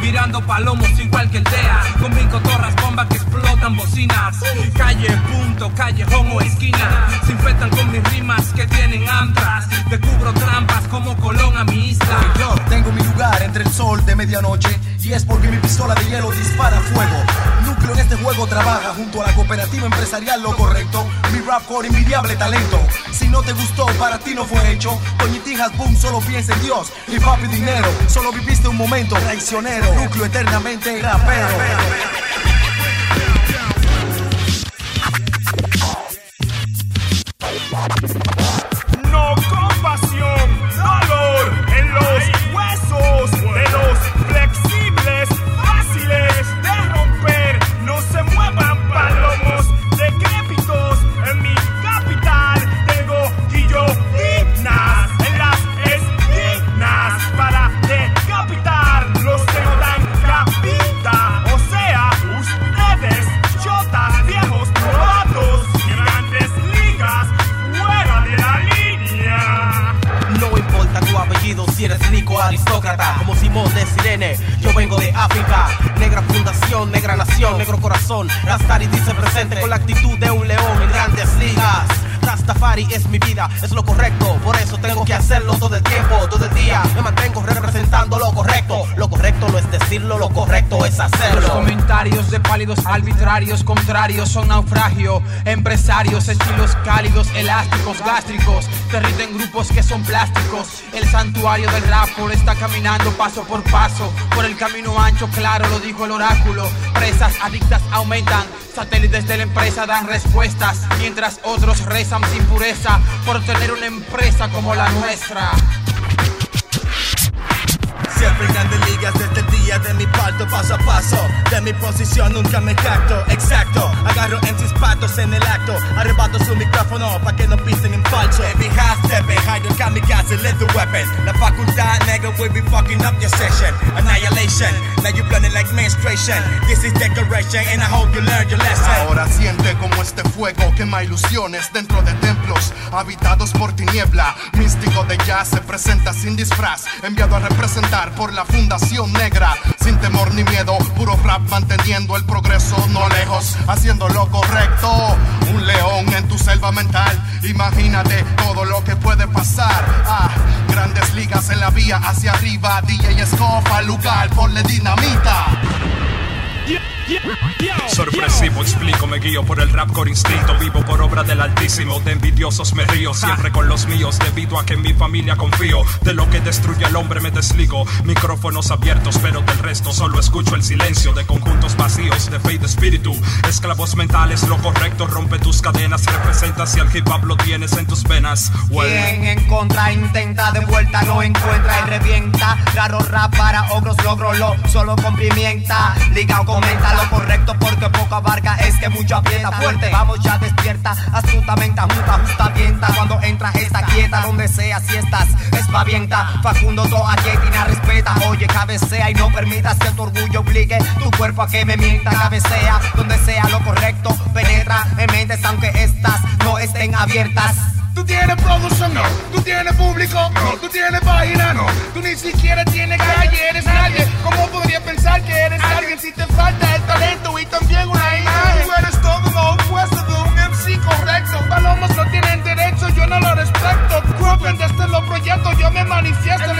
mirando palomos igual que el DEA, con mi cotorras bombas que explotan bocinas. Calle, punto, callejón o esquina, se infectan con sol de medianoche y es porque mi pistola de hielo dispara fuego. Núcleo en este juego trabaja junto a la cooperativa empresarial lo correcto. Mi rap core invidiable talento. Si no te gustó, para ti no fue hecho. Doñitijas, boom, solo piensa en Dios. Y papi dinero, solo viviste un momento traicionero. Núcleo eternamente rapero. Como Simón de Sirene, yo vengo de África, negra fundación, negra nación, negro corazón, Rastari dice presente con la actitud de un león en grandes ligas. Rastafari es mi vida, es lo correcto, por eso tengo que hacerlo todo el tiempo, todo el día. Me mantengo representando lo correcto es Los hacerlo. comentarios de pálidos arbitrarios contrarios son naufragio. Empresarios, estilos cálidos, elásticos, gástricos. Territo en grupos que son plásticos. El santuario del rap está caminando paso por paso. Por el camino ancho, claro, lo dijo el oráculo. Presas adictas aumentan. Satélites de la empresa dan respuestas. Mientras otros rezan sin pureza por tener una empresa como la nuestra. En grandes ligas desde el día de paso a paso. De mi posición nunca me jacto, exacto. Agarro en sus patos en el acto. Arrebato su micrófono pa' que no pisen en falso. Baby half stepping, hide your kamikaze lethal weapon. La facultad nigga will be fucking up your session. Annihilation, now you blending like menstruation. This is decoration and I hope you learn your lesson. Ahora siente como este fuego quema ilusiones dentro de templos habitados por tiniebla. Místico de jazz se presenta sin disfraz, enviado a representar por la Fundación Negra. Sin temor ni miedo, puro rap manteniendo el progreso no lejos, haciendo lo correcto. Un león en tu selva mental, imagínate todo lo que puede pasar. Ah, grandes ligas en la vía hacia arriba, DJ Escofa, lugar, ponle dinamita. Sorpresivo, explico, me guío por el rap core instinto, vivo por obra del altísimo, de envidiosos me río, siempre con los míos, debido a que en mi familia confío, de lo que destruye al hombre me desligo, micrófonos abiertos, pero del resto solo escucho el silencio de conjuntos vacíos, de fe de espíritu, esclavos mentales, lo correcto rompe tus cadenas, representa si el hip hop lo tienes en tus venas, Well, Quien en contra intenta de vuelta no encuentra y revienta. Raro rap para ogros logro lo solo con pimienta. Liga o comenta lo correcto porque poco abarca es que mucho aprieta fuerte. Vamos ya despierta, astutamente junta, justa vienta. Cuando entra esta quieta, donde sea si estás espavienta. Facundo to aquietina respeta. Oye, cabecea y no permitas que tu orgullo obligue tu cuerpo a que me mienta. Cabecea donde sea lo correcto, penetra en mentes aunque estas no estén abiertas. Tú tienes producción, no. Tú tienes público, no. Tú tienes página, no. Tú ni siquiera tienes calle, eres nadie. ¿Cómo podría pensar que eres alguien si te falta el talento y también una imagen? Tú eres todo lo opuesto de un MC correcto. Palomos no tienen derecho, yo no lo respeto. Cropen desde los proyectos, yo me manifiesto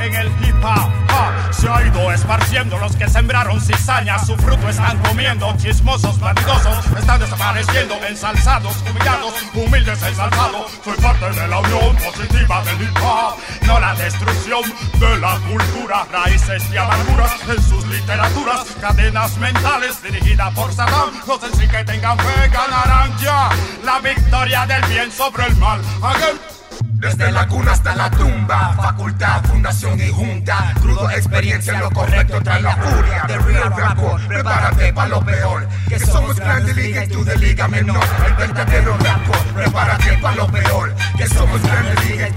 en el hip hop. se ha ido esparciendo los que sembraron cizaña, su fruto están comiendo, chismosos, bandidosos, están desapareciendo, ensalzados, humillados, humildes ensalzados. Soy parte de la unión positiva del hip hop, no la destrucción de la cultura, raíces y amarguras en sus literaturas, cadenas mentales dirigidas por Saddam. No sé si que tengan fe, ganarán ya la victoria del bien sobre el mal. Hagan Desde la cuna hasta la tumba, facultad, fundación y junta. Crudo experiencia en lo correcto trae la furia. The real rapper, prepárate para lo peor. Que somos grande liga y tú de liga menor. El verdadero rapper, prepárate para lo peor. Que somos grande liga